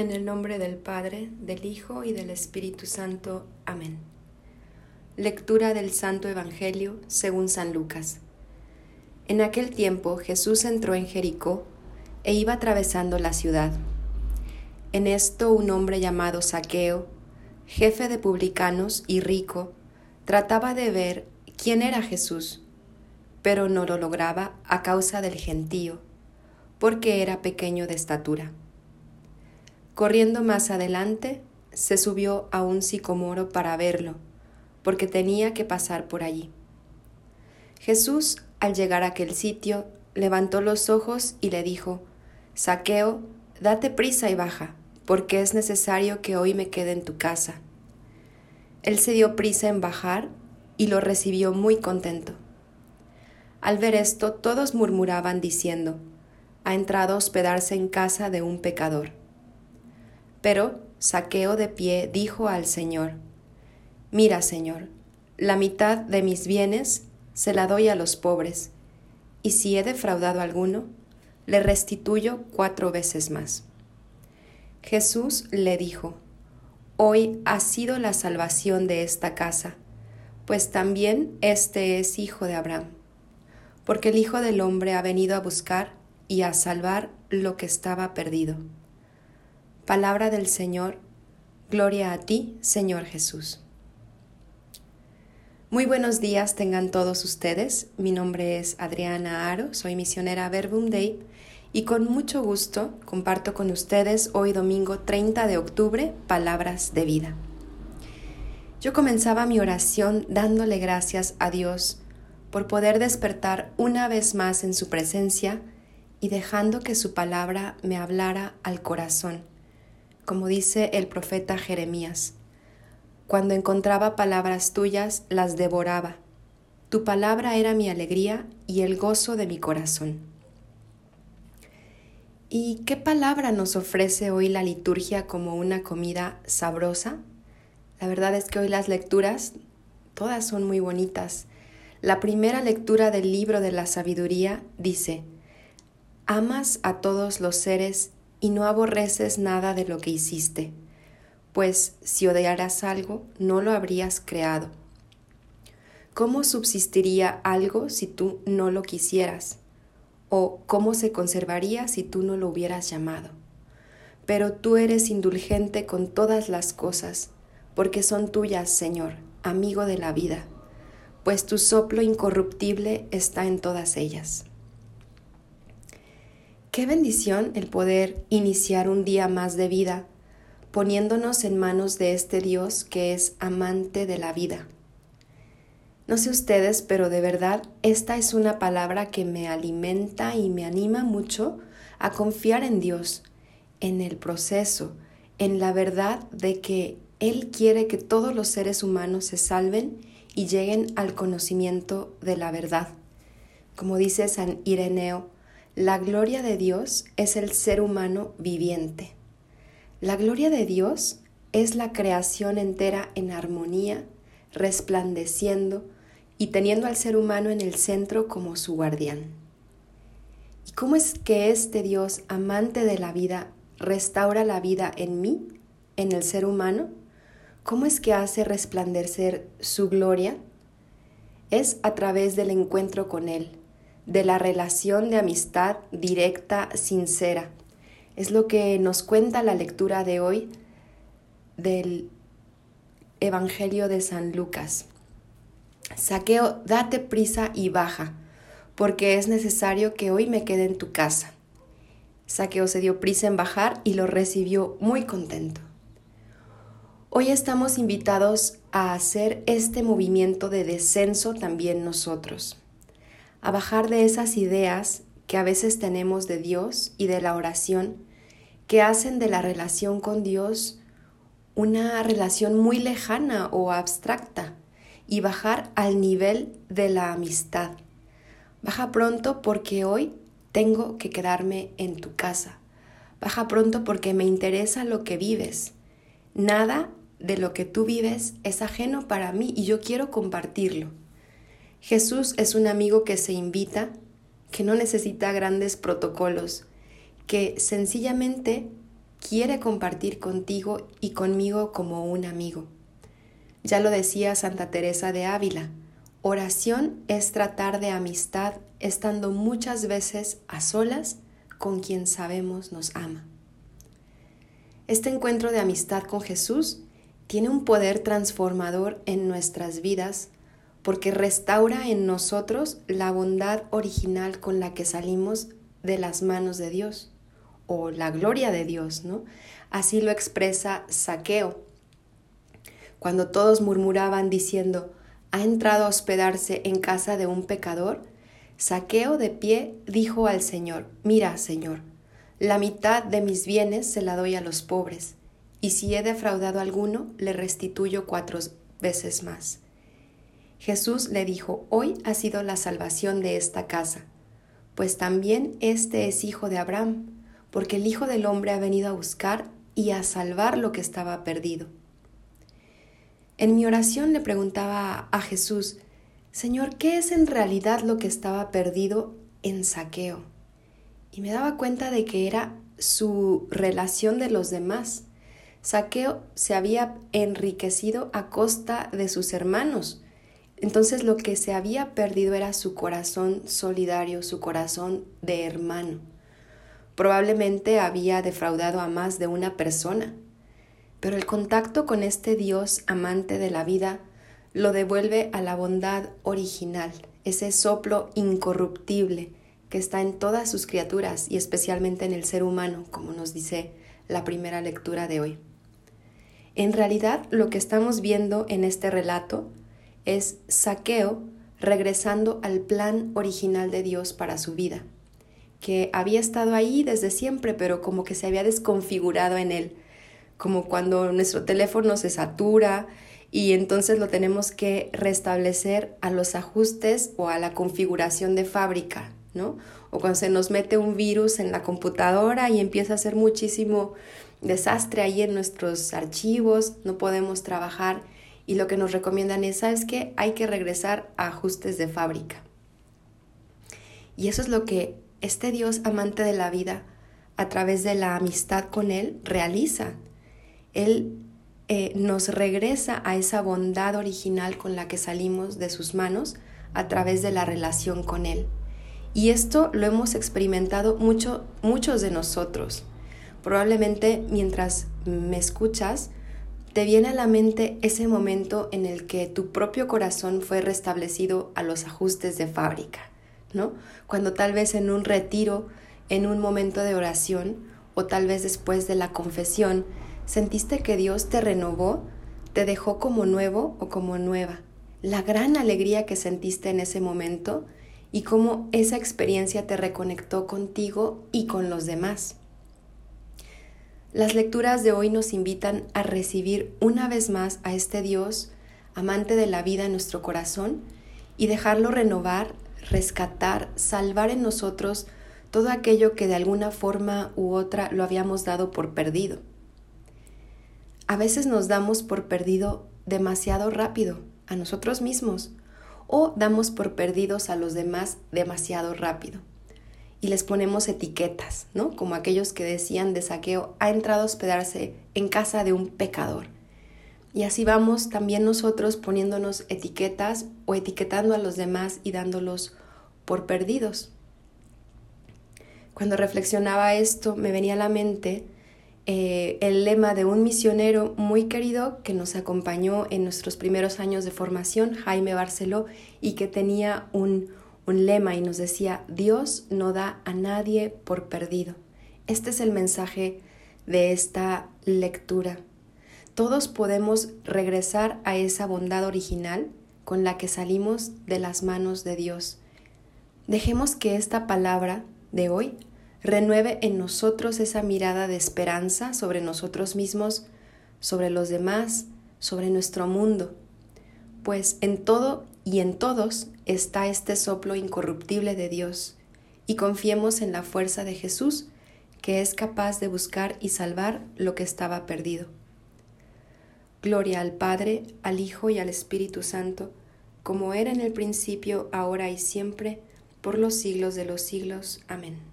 En el nombre del Padre, del Hijo y del Espíritu Santo. Amén. Lectura del Santo Evangelio según San Lucas. En aquel tiempo Jesús entró en Jericó e iba atravesando la ciudad. En esto un hombre llamado Saqueo, jefe de publicanos y rico, trataba de ver quién era Jesús, pero no lo lograba a causa del gentío, porque era pequeño de estatura. Corriendo más adelante, se subió a un sicomoro para verlo, porque tenía que pasar por allí. Jesús, al llegar a aquel sitio, levantó los ojos y le dijo, Saqueo, date prisa y baja, porque es necesario que hoy me quede en tu casa. Él se dio prisa en bajar y lo recibió muy contento. Al ver esto, todos murmuraban diciendo, ha entrado a hospedarse en casa de un pecador. Pero Saqueo de pie dijo al Señor, Mira, Señor, la mitad de mis bienes se la doy a los pobres, y si he defraudado alguno, le restituyo cuatro veces más. Jesús le dijo, Hoy ha sido la salvación de esta casa, pues también este es hijo de Abraham, porque el Hijo del Hombre ha venido a buscar y a salvar lo que estaba perdido. Palabra del Señor, gloria a ti, Señor Jesús. Muy buenos días tengan todos ustedes. Mi nombre es Adriana Aro, soy misionera Verbum Dei y con mucho gusto comparto con ustedes hoy domingo 30 de octubre palabras de vida. Yo comenzaba mi oración dándole gracias a Dios por poder despertar una vez más en su presencia y dejando que su palabra me hablara al corazón, como dice el profeta Jeremías. Cuando encontraba palabras tuyas, las devoraba. Tu palabra era mi alegría y el gozo de mi corazón. ¿Y qué palabra nos ofrece hoy la liturgia como una comida sabrosa? La verdad es que hoy las lecturas, todas son muy bonitas. La primera lectura del libro de la sabiduría dice, Amas a todos los seres y no aborreces nada de lo que hiciste, pues si odiaras algo, no lo habrías creado. ¿Cómo subsistiría algo si tú no lo quisieras? o cómo se conservaría si tú no lo hubieras llamado. Pero tú eres indulgente con todas las cosas, porque son tuyas, Señor, amigo de la vida, pues tu soplo incorruptible está en todas ellas. Qué bendición el poder iniciar un día más de vida, poniéndonos en manos de este Dios que es amante de la vida no sé ustedes, pero de verdad esta es una palabra que me alimenta y me anima mucho a confiar en Dios, en el proceso, en la verdad de que Él quiere que todos los seres humanos se salven y lleguen al conocimiento de la verdad. Como dice San Ireneo, la gloria de Dios es el ser humano viviente. La gloria de Dios es la creación entera en armonía, resplandeciendo, y teniendo al ser humano en el centro como su guardián. ¿Y cómo es que este Dios, amante de la vida, restaura la vida en mí, en el ser humano? ¿Cómo es que hace resplandecer su gloria? Es a través del encuentro con Él, de la relación de amistad directa, sincera. Es lo que nos cuenta la lectura de hoy del Evangelio de San Lucas. Saqueo, date prisa y baja, porque es necesario que hoy me quede en tu casa. Saqueo se dio prisa en bajar y lo recibió muy contento. Hoy estamos invitados a hacer este movimiento de descenso también nosotros, a bajar de esas ideas que a veces tenemos de Dios y de la oración, que hacen de la relación con Dios una relación muy lejana o abstracta y bajar al nivel de la amistad. Baja pronto porque hoy tengo que quedarme en tu casa. Baja pronto porque me interesa lo que vives. Nada de lo que tú vives es ajeno para mí y yo quiero compartirlo. Jesús es un amigo que se invita, que no necesita grandes protocolos, que sencillamente quiere compartir contigo y conmigo como un amigo. Ya lo decía Santa Teresa de Ávila, oración es tratar de amistad estando muchas veces a solas con quien sabemos nos ama. Este encuentro de amistad con Jesús tiene un poder transformador en nuestras vidas porque restaura en nosotros la bondad original con la que salimos de las manos de Dios o la gloria de Dios, ¿no? Así lo expresa Saqueo. Cuando todos murmuraban diciendo, ha entrado a hospedarse en casa de un pecador, Saqueo de pie dijo al Señor, mira, Señor, la mitad de mis bienes se la doy a los pobres, y si he defraudado a alguno, le restituyo cuatro veces más. Jesús le dijo, hoy ha sido la salvación de esta casa, pues también este es hijo de Abraham porque el Hijo del Hombre ha venido a buscar y a salvar lo que estaba perdido. En mi oración le preguntaba a Jesús, Señor, ¿qué es en realidad lo que estaba perdido en saqueo? Y me daba cuenta de que era su relación de los demás. Saqueo se había enriquecido a costa de sus hermanos. Entonces lo que se había perdido era su corazón solidario, su corazón de hermano. Probablemente había defraudado a más de una persona, pero el contacto con este Dios amante de la vida lo devuelve a la bondad original, ese soplo incorruptible que está en todas sus criaturas y especialmente en el ser humano, como nos dice la primera lectura de hoy. En realidad, lo que estamos viendo en este relato es Saqueo regresando al plan original de Dios para su vida que había estado ahí desde siempre, pero como que se había desconfigurado en él, como cuando nuestro teléfono se satura y entonces lo tenemos que restablecer a los ajustes o a la configuración de fábrica, ¿no? O cuando se nos mete un virus en la computadora y empieza a hacer muchísimo desastre ahí en nuestros archivos, no podemos trabajar y lo que nos recomiendan es, ¿sabes qué? Hay que regresar a ajustes de fábrica. Y eso es lo que este Dios amante de la vida, a través de la amistad con Él, realiza. Él eh, nos regresa a esa bondad original con la que salimos de sus manos a través de la relación con Él. Y esto lo hemos experimentado mucho, muchos de nosotros. Probablemente mientras me escuchas, te viene a la mente ese momento en el que tu propio corazón fue restablecido a los ajustes de fábrica. ¿no? Cuando tal vez en un retiro, en un momento de oración o tal vez después de la confesión, sentiste que Dios te renovó, te dejó como nuevo o como nueva. La gran alegría que sentiste en ese momento y cómo esa experiencia te reconectó contigo y con los demás. Las lecturas de hoy nos invitan a recibir una vez más a este Dios, amante de la vida en nuestro corazón, y dejarlo renovar rescatar, salvar en nosotros todo aquello que de alguna forma u otra lo habíamos dado por perdido. A veces nos damos por perdido demasiado rápido a nosotros mismos o damos por perdidos a los demás demasiado rápido. Y les ponemos etiquetas, ¿no? Como aquellos que decían de saqueo, ha entrado a hospedarse en casa de un pecador. Y así vamos también nosotros poniéndonos etiquetas o etiquetando a los demás y dándolos por perdidos. Cuando reflexionaba esto, me venía a la mente eh, el lema de un misionero muy querido que nos acompañó en nuestros primeros años de formación, Jaime Barceló, y que tenía un, un lema y nos decía, Dios no da a nadie por perdido. Este es el mensaje de esta lectura todos podemos regresar a esa bondad original con la que salimos de las manos de Dios. Dejemos que esta palabra de hoy renueve en nosotros esa mirada de esperanza sobre nosotros mismos, sobre los demás, sobre nuestro mundo, pues en todo y en todos está este soplo incorruptible de Dios, y confiemos en la fuerza de Jesús, que es capaz de buscar y salvar lo que estaba perdido. Gloria al Padre, al Hijo y al Espíritu Santo, como era en el principio, ahora y siempre, por los siglos de los siglos. Amén.